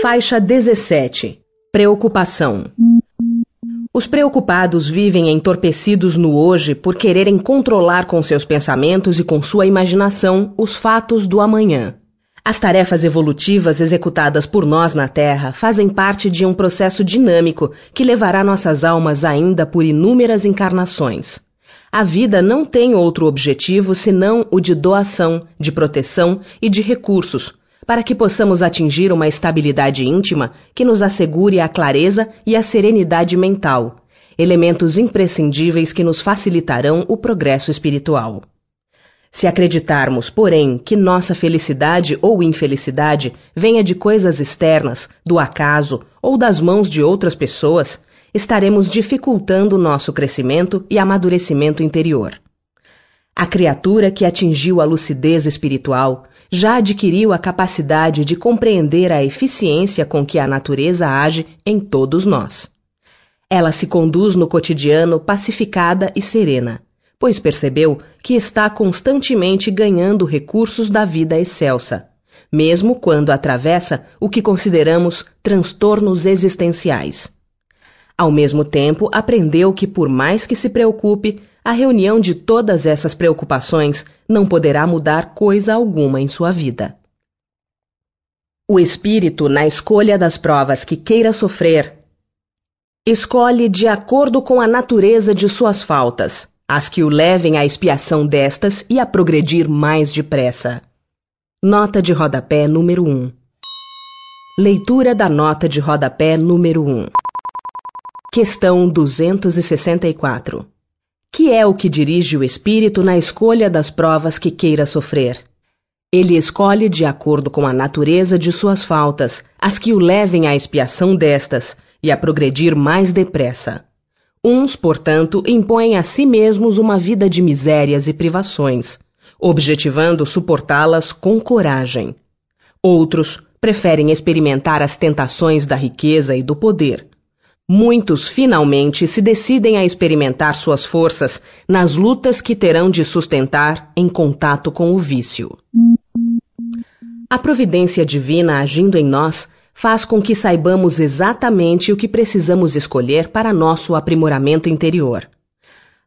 Faixa 17 Preocupação Os preocupados vivem entorpecidos no hoje por quererem controlar com seus pensamentos e com sua imaginação os fatos do amanhã. As tarefas evolutivas executadas por nós na Terra fazem parte de um processo dinâmico que levará nossas almas ainda por inúmeras encarnações. A vida não tem outro objetivo senão o de doação, de proteção e de recursos, para que possamos atingir uma estabilidade íntima que nos assegure a clareza e a serenidade mental, elementos imprescindíveis que nos facilitarão o progresso espiritual. Se acreditarmos, porém, que nossa felicidade ou infelicidade venha de coisas externas, do acaso ou das mãos de outras pessoas, estaremos dificultando nosso crescimento e amadurecimento interior. A criatura que atingiu a lucidez espiritual já adquiriu a capacidade de compreender a eficiência com que a natureza age em todos nós. Ela se conduz no cotidiano pacificada e serena, pois percebeu que está constantemente ganhando recursos da vida excelsa, mesmo quando atravessa o que consideramos transtornos existenciais. Ao mesmo tempo, aprendeu que, por mais que se preocupe, a reunião de todas essas preocupações não poderá mudar coisa alguma em sua vida. O espírito, na escolha das provas que queira sofrer, escolhe de acordo com a natureza de suas faltas, as que o levem à expiação destas e a progredir mais depressa. Nota de rodapé número 1 Leitura da nota de rodapé número 1 Questão 264 que é o que dirige o espírito na escolha das provas que queira sofrer. Ele escolhe de acordo com a natureza de suas faltas, as que o levem à expiação destas e a progredir mais depressa. Uns, portanto, impõem a si mesmos uma vida de misérias e privações, objetivando suportá-las com coragem. Outros preferem experimentar as tentações da riqueza e do poder, Muitos finalmente se decidem a experimentar suas forças nas lutas que terão de sustentar em contato com o vício. A providência divina agindo em nós faz com que saibamos exatamente o que precisamos escolher para nosso aprimoramento interior.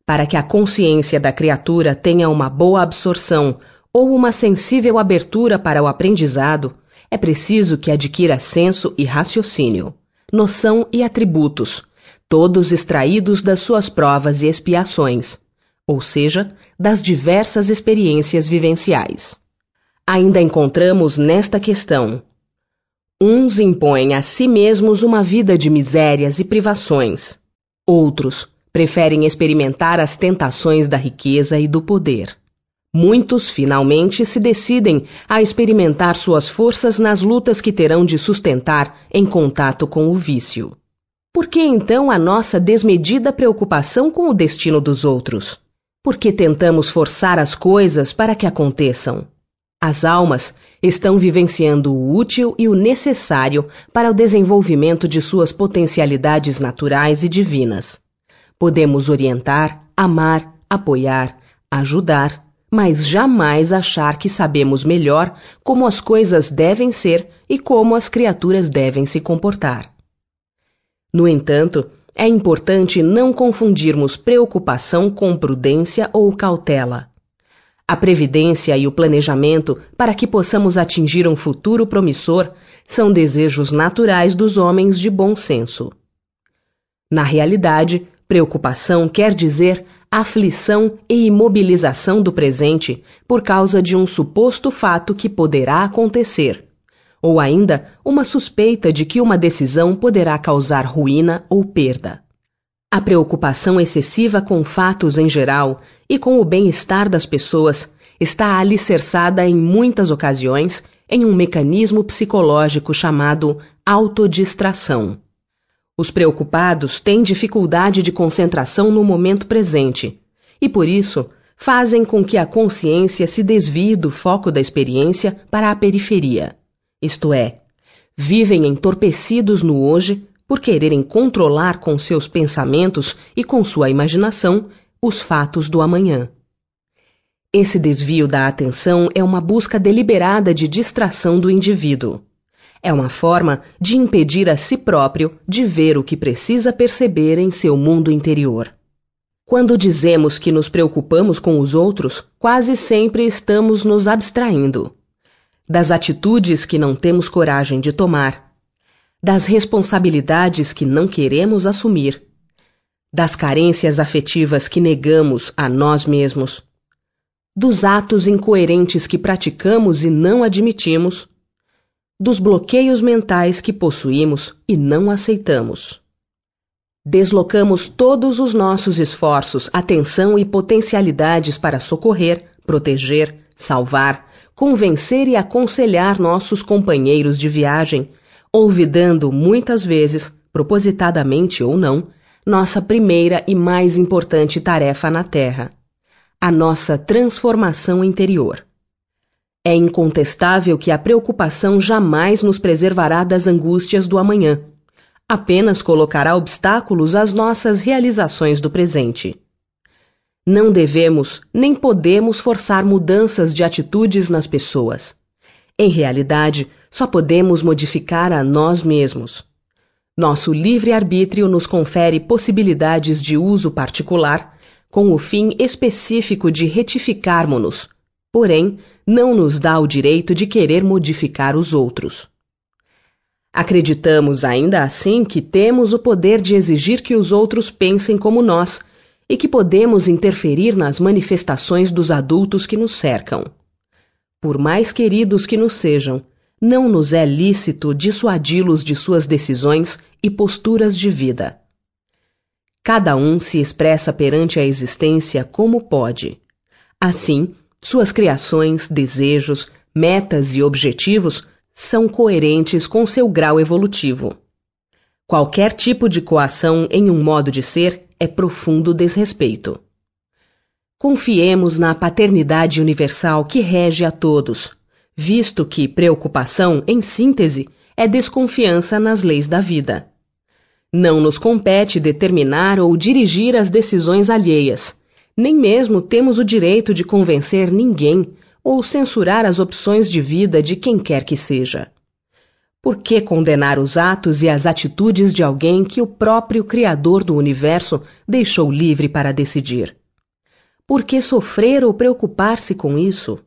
Para que a consciência da criatura tenha uma boa absorção ou uma sensível abertura para o aprendizado, é preciso que adquira senso e raciocínio noção e atributos, todos extraídos das suas provas e expiações, ou seja, das diversas experiências vivenciais. Ainda encontramos nesta questão: uns impõem a si mesmos uma vida de misérias e privações, outros preferem experimentar as tentações da riqueza e do poder. Muitos finalmente se decidem a experimentar suas forças nas lutas que terão de sustentar em contato com o vício. Por que então a nossa desmedida preocupação com o destino dos outros? Por que tentamos forçar as coisas para que aconteçam? As almas estão vivenciando o útil e o necessário para o desenvolvimento de suas potencialidades naturais e divinas. Podemos orientar, amar, apoiar, ajudar, mas jamais achar que sabemos melhor como as coisas devem ser e como as criaturas devem se comportar. No entanto, é importante não confundirmos preocupação com prudência ou cautela. A previdência e o planejamento para que possamos atingir um futuro promissor são desejos naturais dos homens de bom senso. Na realidade, preocupação quer dizer aflição e imobilização do presente por causa de um suposto fato que poderá acontecer, ou ainda uma suspeita de que uma decisão poderá causar ruína ou perda. A preocupação excessiva com fatos em geral e com o bem-estar das pessoas está alicerçada em muitas ocasiões em um mecanismo psicológico chamado autodistração. Os preocupados têm dificuldade de concentração no momento presente e, por isso, fazem com que a consciência se desvie do foco da experiência para a periferia, isto é, vivem entorpecidos no hoje por quererem controlar com seus pensamentos e com sua imaginação os fatos do amanhã. Esse desvio da atenção é uma busca deliberada de distração do indivíduo. É uma forma de impedir a si próprio de ver o que precisa perceber em seu mundo interior. Quando dizemos que nos preocupamos com os outros, quase sempre estamos nos abstraindo das atitudes que não temos coragem de tomar, das responsabilidades que não queremos assumir, das carências afetivas que negamos a nós mesmos, dos atos incoerentes que praticamos e não admitimos, dos bloqueios mentais que possuímos e não aceitamos. Deslocamos todos os nossos esforços, atenção e potencialidades para socorrer, proteger, salvar, convencer e aconselhar nossos companheiros de viagem, olvidando muitas vezes, propositadamente ou não, nossa primeira e mais importante tarefa na Terra: a nossa transformação interior. É incontestável que a preocupação jamais nos preservará das angústias do amanhã. Apenas colocará obstáculos às nossas realizações do presente. Não devemos nem podemos forçar mudanças de atitudes nas pessoas. Em realidade, só podemos modificar a nós mesmos. Nosso livre-arbítrio nos confere possibilidades de uso particular, com o fim específico de retificarmos-nos, porém, não nos dá o direito de querer modificar os outros. Acreditamos ainda assim que temos o poder de exigir que os outros pensem como nós e que podemos interferir nas manifestações dos adultos que nos cercam. Por mais queridos que nos sejam, não nos é lícito dissuadi-los de suas decisões e posturas de vida. Cada um se expressa perante a existência como pode. Assim, suas criações, desejos, metas e objetivos são coerentes com seu grau evolutivo. Qualquer tipo de coação em um modo de ser é profundo desrespeito. Confiemos na paternidade universal que rege a todos, visto que preocupação, em síntese, é desconfiança nas leis da vida. Não nos compete determinar ou dirigir as decisões alheias nem mesmo temos o direito de convencer ninguém ou censurar as opções de vida de quem quer que seja. Por que condenar os atos e as atitudes de alguém que o próprio Criador do universo deixou livre para decidir? Por que sofrer ou preocupar-se com isso?